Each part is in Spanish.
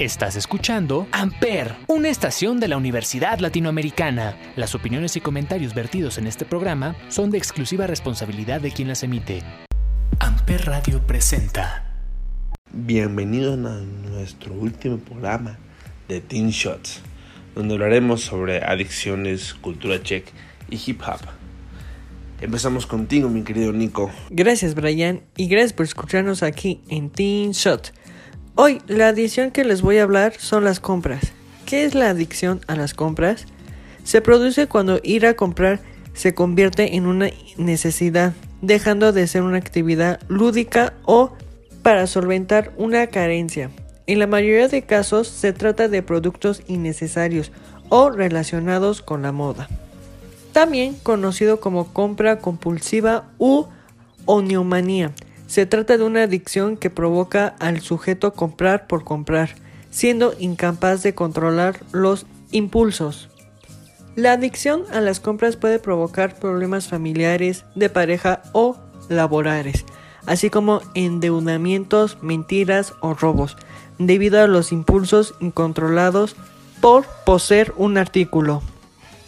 Estás escuchando Amper, una estación de la Universidad Latinoamericana. Las opiniones y comentarios vertidos en este programa son de exclusiva responsabilidad de quien las emite. Amper Radio presenta. Bienvenidos a nuestro último programa de Teen Shots, donde hablaremos sobre adicciones, cultura check y hip hop. Empezamos contigo, mi querido Nico. Gracias, Brian, y gracias por escucharnos aquí en Teen Shot. Hoy la adicción que les voy a hablar son las compras. ¿Qué es la adicción a las compras? Se produce cuando ir a comprar se convierte en una necesidad, dejando de ser una actividad lúdica o para solventar una carencia. En la mayoría de casos se trata de productos innecesarios o relacionados con la moda. También conocido como compra compulsiva u oniomanía se trata de una adicción que provoca al sujeto comprar por comprar, siendo incapaz de controlar los impulsos. La adicción a las compras puede provocar problemas familiares, de pareja o laborales, así como endeudamientos, mentiras o robos, debido a los impulsos incontrolados por poseer un artículo.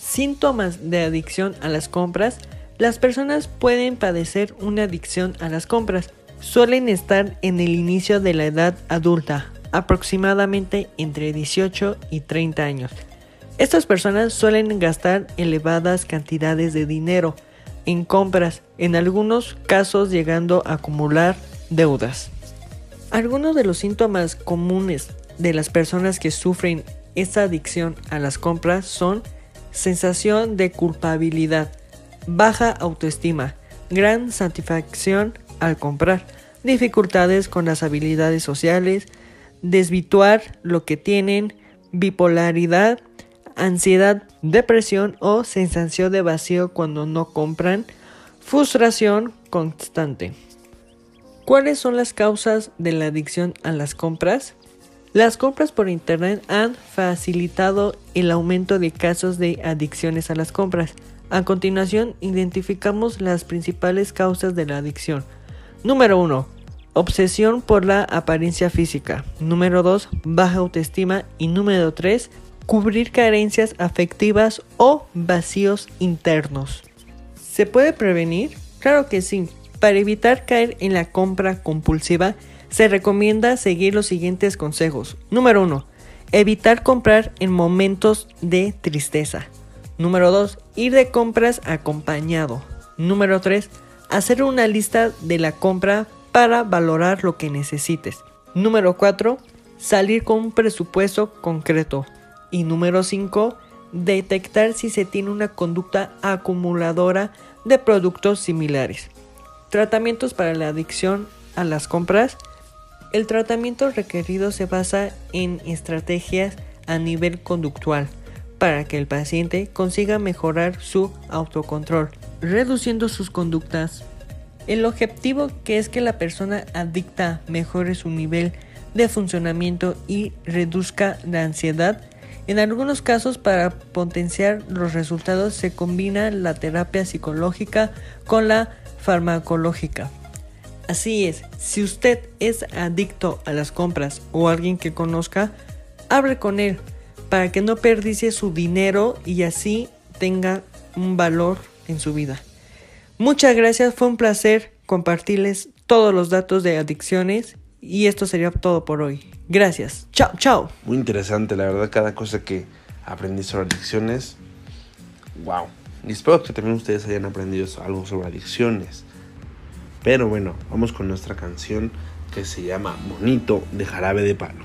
Síntomas de adicción a las compras las personas pueden padecer una adicción a las compras. Suelen estar en el inicio de la edad adulta, aproximadamente entre 18 y 30 años. Estas personas suelen gastar elevadas cantidades de dinero en compras, en algunos casos llegando a acumular deudas. Algunos de los síntomas comunes de las personas que sufren esta adicción a las compras son sensación de culpabilidad, baja autoestima, gran satisfacción al comprar, dificultades con las habilidades sociales, desvituar lo que tienen, bipolaridad, ansiedad, depresión o sensación de vacío cuando no compran, frustración constante. ¿Cuáles son las causas de la adicción a las compras? Las compras por Internet han facilitado el aumento de casos de adicciones a las compras. A continuación, identificamos las principales causas de la adicción. Número 1. Obsesión por la apariencia física. Número 2. Baja autoestima. Y número 3. Cubrir carencias afectivas o vacíos internos. ¿Se puede prevenir? Claro que sí. Para evitar caer en la compra compulsiva, se recomienda seguir los siguientes consejos. Número 1. Evitar comprar en momentos de tristeza. Número 2. Ir de compras acompañado. Número 3. Hacer una lista de la compra para valorar lo que necesites. Número 4. Salir con un presupuesto concreto. Y número 5. Detectar si se tiene una conducta acumuladora de productos similares. Tratamientos para la adicción a las compras. El tratamiento requerido se basa en estrategias a nivel conductual para que el paciente consiga mejorar su autocontrol, reduciendo sus conductas. El objetivo que es que la persona adicta mejore su nivel de funcionamiento y reduzca la ansiedad. En algunos casos para potenciar los resultados se combina la terapia psicológica con la farmacológica. Así es, si usted es adicto a las compras o alguien que conozca, hable con él para que no perdice su dinero y así tenga un valor en su vida. Muchas gracias, fue un placer compartirles todos los datos de adicciones y esto sería todo por hoy. Gracias. Chao, chao. Muy interesante, la verdad, cada cosa que aprendí sobre adicciones. Wow. Y espero que también ustedes hayan aprendido algo sobre adicciones. Pero bueno, vamos con nuestra canción que se llama Bonito de Jarabe de Palo.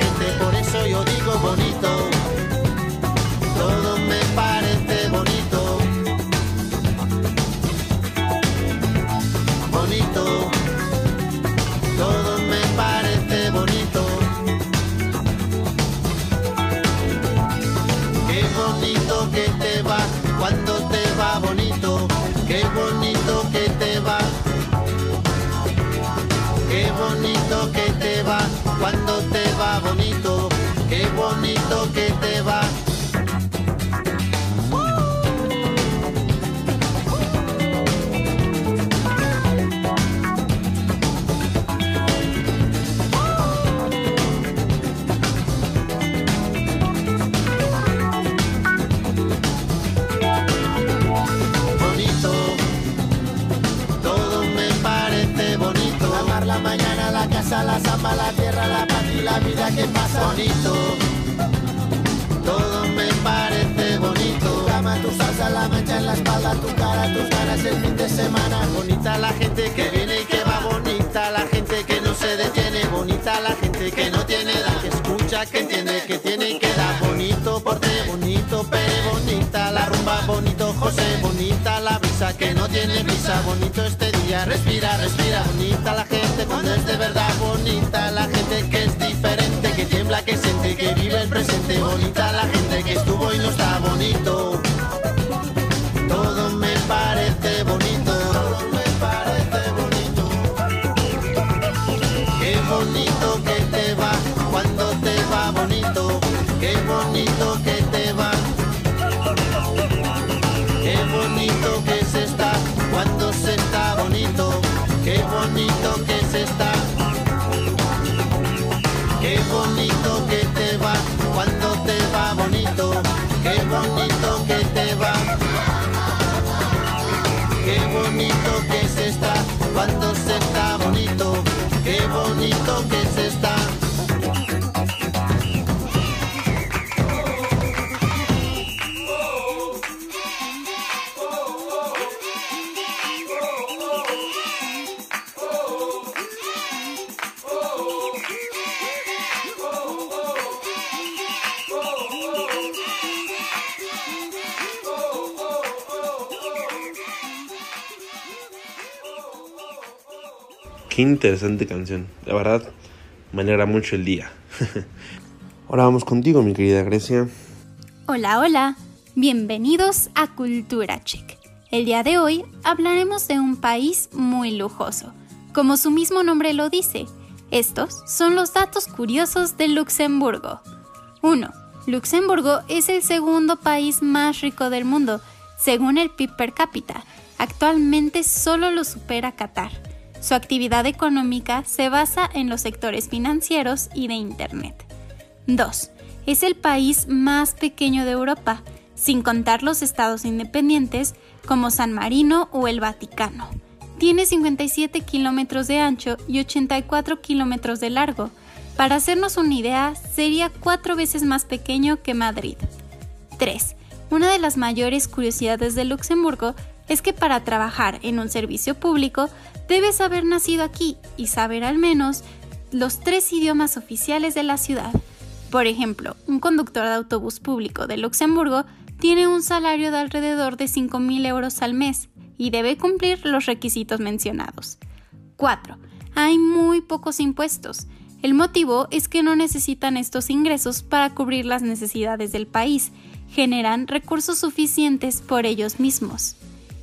que no tiene brisa, bonito este día, respira, respira, bonita la gente cuando es de verdad. Bonita, la gente que es diferente, que tiembla, que siente, que vive el presente, bonita la gente que estuvo y no está bonito. Qué bonito Interesante canción. La verdad, me alegra mucho el día. Ahora vamos contigo, mi querida Grecia. Hola, hola. Bienvenidos a Cultura Chic. El día de hoy hablaremos de un país muy lujoso. Como su mismo nombre lo dice, estos son los datos curiosos de Luxemburgo. 1. Luxemburgo es el segundo país más rico del mundo, según el PIB per cápita. Actualmente solo lo supera Qatar. Su actividad económica se basa en los sectores financieros y de Internet. 2. Es el país más pequeño de Europa, sin contar los estados independientes como San Marino o el Vaticano. Tiene 57 kilómetros de ancho y 84 kilómetros de largo. Para hacernos una idea, sería cuatro veces más pequeño que Madrid. 3. Una de las mayores curiosidades de Luxemburgo es que para trabajar en un servicio público debes haber nacido aquí y saber al menos los tres idiomas oficiales de la ciudad. Por ejemplo, un conductor de autobús público de Luxemburgo tiene un salario de alrededor de 5.000 euros al mes y debe cumplir los requisitos mencionados. 4. Hay muy pocos impuestos. El motivo es que no necesitan estos ingresos para cubrir las necesidades del país, generan recursos suficientes por ellos mismos.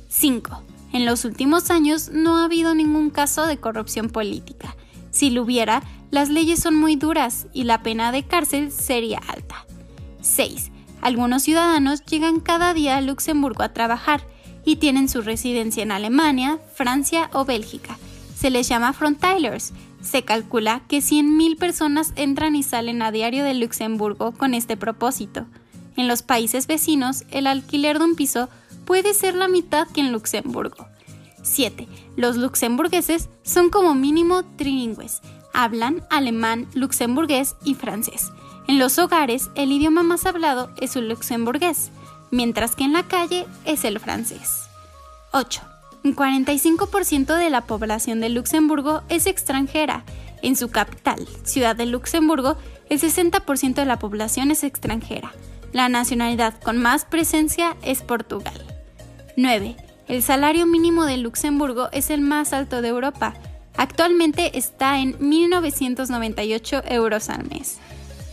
5. En los últimos años no ha habido ningún caso de corrupción política. Si lo hubiera, las leyes son muy duras y la pena de cárcel sería alta. 6. Algunos ciudadanos llegan cada día a Luxemburgo a trabajar y tienen su residencia en Alemania, Francia o Bélgica. Se les llama frontilers. Se calcula que 100.000 personas entran y salen a diario de Luxemburgo con este propósito. En los países vecinos, el alquiler de un piso puede ser la mitad que en Luxemburgo. 7. Los luxemburgueses son como mínimo trilingües. Hablan alemán, luxemburgués y francés. En los hogares, el idioma más hablado es el luxemburgués, mientras que en la calle es el francés. 8. Un 45% de la población de Luxemburgo es extranjera. En su capital, Ciudad de Luxemburgo, el 60% de la población es extranjera. La nacionalidad con más presencia es Portugal. 9. El salario mínimo de Luxemburgo es el más alto de Europa. Actualmente está en 1.998 euros al mes.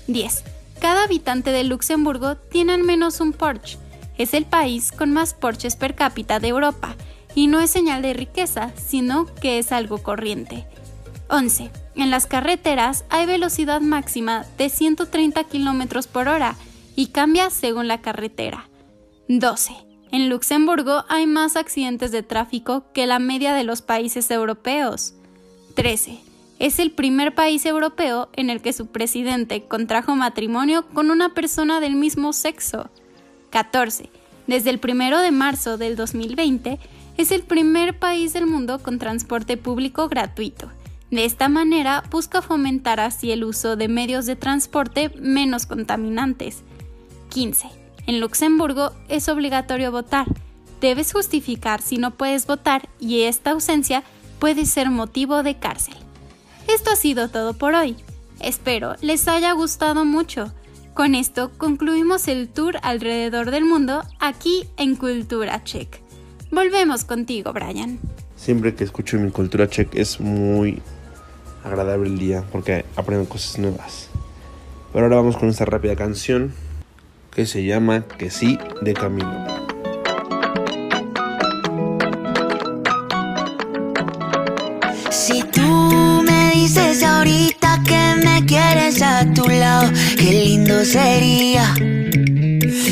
10. Cada habitante de Luxemburgo tiene al menos un Porsche. Es el país con más Porsches per cápita de Europa y no es señal de riqueza, sino que es algo corriente. 11. En las carreteras hay velocidad máxima de 130 km por hora y cambia según la carretera. 12. En Luxemburgo hay más accidentes de tráfico que la media de los países europeos. 13. Es el primer país europeo en el que su presidente contrajo matrimonio con una persona del mismo sexo. 14. Desde el 1 de marzo del 2020, es el primer país del mundo con transporte público gratuito. De esta manera busca fomentar así el uso de medios de transporte menos contaminantes. 15. En Luxemburgo es obligatorio votar. Debes justificar si no puedes votar y esta ausencia puede ser motivo de cárcel. Esto ha sido todo por hoy. Espero les haya gustado mucho. Con esto concluimos el tour alrededor del mundo aquí en Cultura Check. Volvemos contigo, Brian. Siempre que escucho mi cultura check es muy agradable el día porque aprendo cosas nuevas. Pero ahora vamos con esta rápida canción que se llama Que sí de Camilo. Si tú me dices ahorita que me quieres a tu lado, qué lindo sería.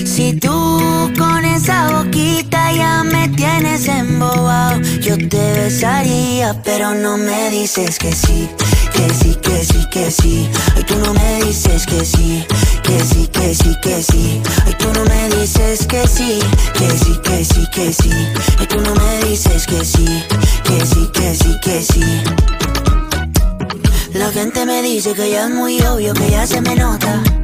Si tú con esa boquita ya me tienes embobado, yo te besaría, pero no me dices que sí, que sí, que sí, que sí. Ay, tú no me dices que sí, que sí, que sí, que sí. Ay, tú no me dices que sí, que sí, que sí, que sí. Ay, tú no me dices que sí, que sí, que sí, que sí. La gente me dice que ya es muy obvio, que ya se me nota.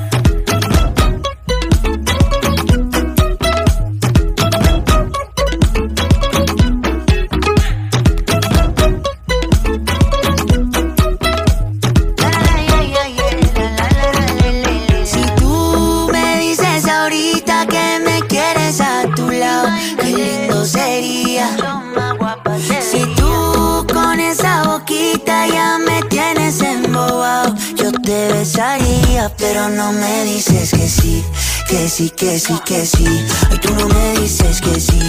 Pero no me dices que sí, que sí, que sí, que sí. Ay, tú no me dices que sí,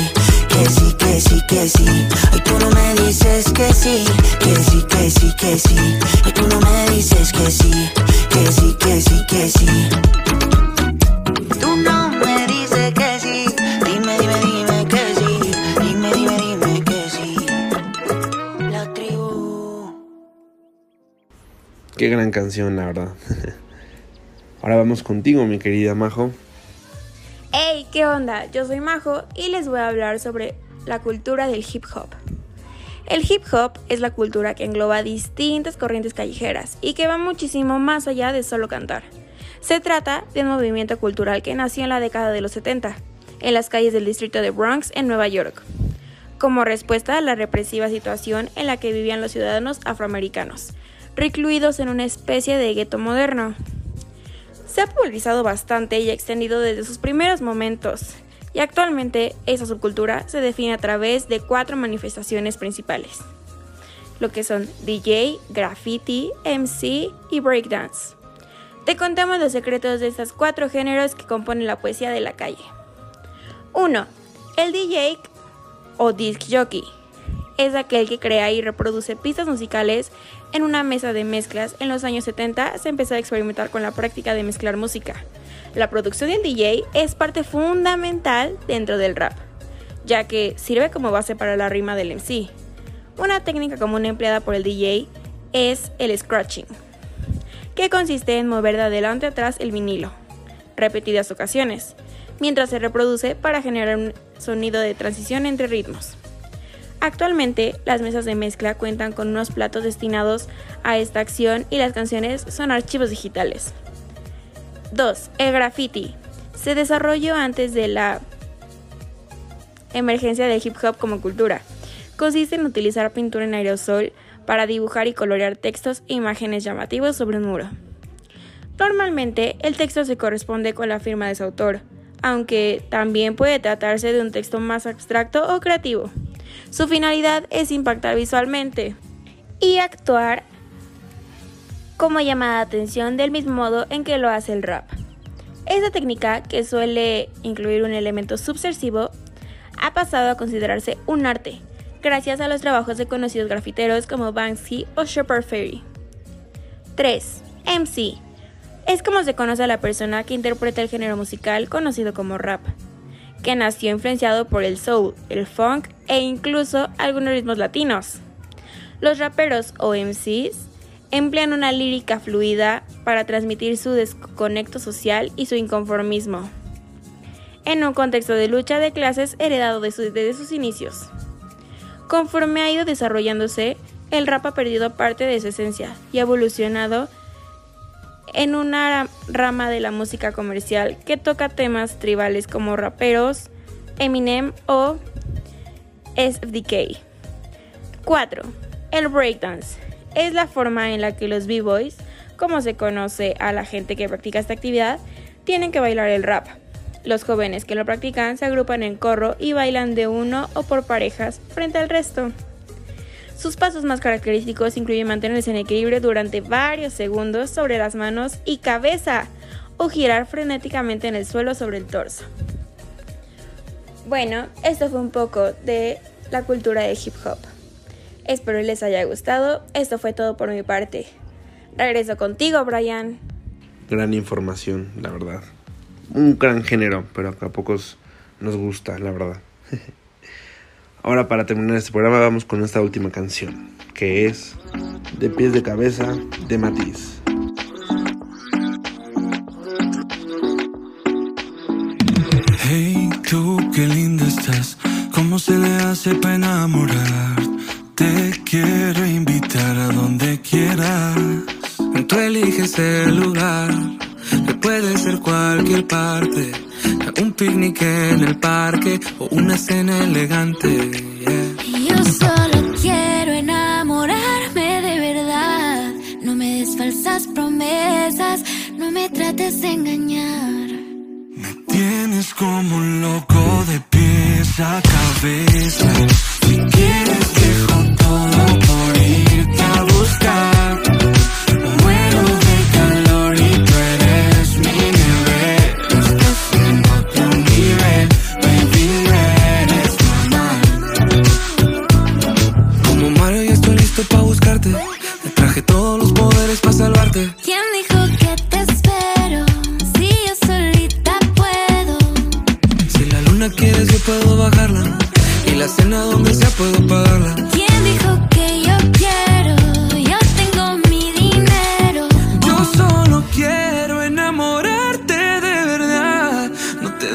que sí, que sí, que sí. Ay, tú no me dices que sí, que sí, que sí, que sí. Ay, tú no me dices que sí, que sí, que sí, que sí. Tú no me dices que sí. Dime, dime, dime que sí. Dime, dime, dime que sí. La tribu. Qué gran canción, la verdad. Ahora vamos contigo, mi querida Majo. Hey, ¿qué onda? Yo soy Majo y les voy a hablar sobre la cultura del hip hop. El hip hop es la cultura que engloba distintas corrientes callejeras y que va muchísimo más allá de solo cantar. Se trata de un movimiento cultural que nació en la década de los 70, en las calles del distrito de Bronx en Nueva York, como respuesta a la represiva situación en la que vivían los ciudadanos afroamericanos, recluidos en una especie de gueto moderno. Se ha popularizado bastante y extendido desde sus primeros momentos, y actualmente esa subcultura se define a través de cuatro manifestaciones principales, lo que son DJ, graffiti, MC y breakdance. Te contamos los secretos de estos cuatro géneros que componen la poesía de la calle. 1. El DJ o disc jockey es aquel que crea y reproduce pistas musicales en una mesa de mezclas. En los años 70 se empezó a experimentar con la práctica de mezclar música. La producción del DJ es parte fundamental dentro del rap, ya que sirve como base para la rima del MC. Una técnica común empleada por el DJ es el scratching, que consiste en mover de adelante atrás el vinilo, repetidas ocasiones, mientras se reproduce para generar un sonido de transición entre ritmos. Actualmente, las mesas de mezcla cuentan con unos platos destinados a esta acción y las canciones son archivos digitales. 2. El graffiti. Se desarrolló antes de la emergencia del hip hop como cultura. Consiste en utilizar pintura en aerosol para dibujar y colorear textos e imágenes llamativos sobre un muro. Normalmente, el texto se corresponde con la firma de su autor, aunque también puede tratarse de un texto más abstracto o creativo. Su finalidad es impactar visualmente y actuar como llamada de atención del mismo modo en que lo hace el rap. Esta técnica, que suele incluir un elemento subversivo, ha pasado a considerarse un arte, gracias a los trabajos de conocidos grafiteros como Banksy o Shepard Ferry. 3. MC. Es como se conoce a la persona que interpreta el género musical conocido como rap que nació influenciado por el soul, el funk e incluso algunos ritmos latinos. Los raperos o MCs emplean una lírica fluida para transmitir su desconecto social y su inconformismo, en un contexto de lucha de clases heredado desde sus inicios. Conforme ha ido desarrollándose, el rap ha perdido parte de su esencia y ha evolucionado en una rama de la música comercial que toca temas tribales como raperos, Eminem o SFDK. 4. El breakdance es la forma en la que los b-boys, como se conoce a la gente que practica esta actividad, tienen que bailar el rap. Los jóvenes que lo practican se agrupan en corro y bailan de uno o por parejas frente al resto. Sus pasos más característicos incluyen mantenerse en equilibrio durante varios segundos sobre las manos y cabeza o girar frenéticamente en el suelo sobre el torso. Bueno, esto fue un poco de la cultura de hip hop. Espero les haya gustado. Esto fue todo por mi parte. Regreso contigo, Brian. Gran información, la verdad. Un gran género, pero a pocos nos gusta, la verdad. Ahora para terminar este programa vamos con esta última canción, que es De pies de cabeza de Matiz. Estás, ¿cómo se le hace para enamorar? Te quiero invitar a donde quieras, tú eliges el lugar, que puede ser cualquier parte un picnic en el parque o una cena elegante. Yo solo quiero enamorarme de verdad. No me des falsas promesas, no me trates de engañar. Me tienes como un loco pies a cabeza.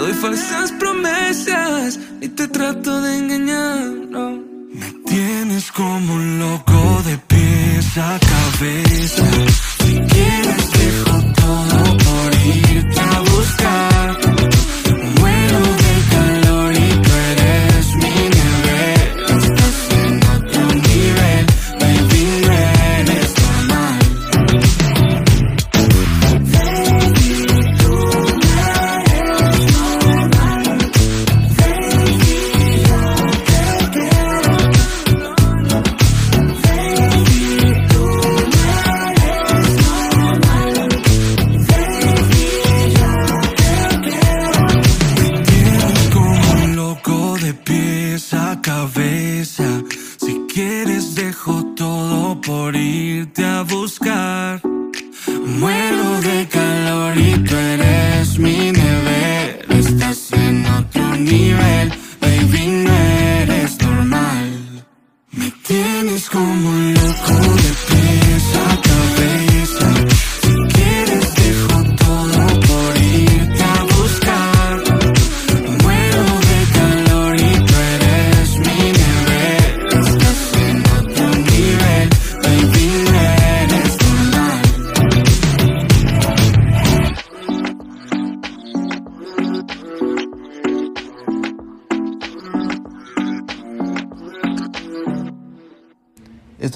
doy falsas promesas y te trato de engañarlo. Me tienes como un loco de pies a cabeza.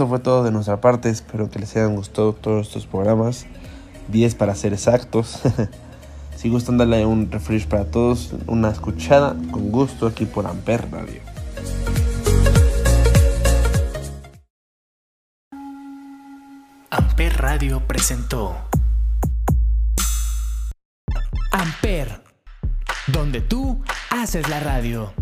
Esto fue todo de nuestra parte. Espero que les hayan gustado todos estos programas. 10 para ser exactos. si gustan, darle un refresh para todos. Una escuchada con gusto aquí por Amper Radio. Amper Radio presentó Amper, donde tú haces la radio.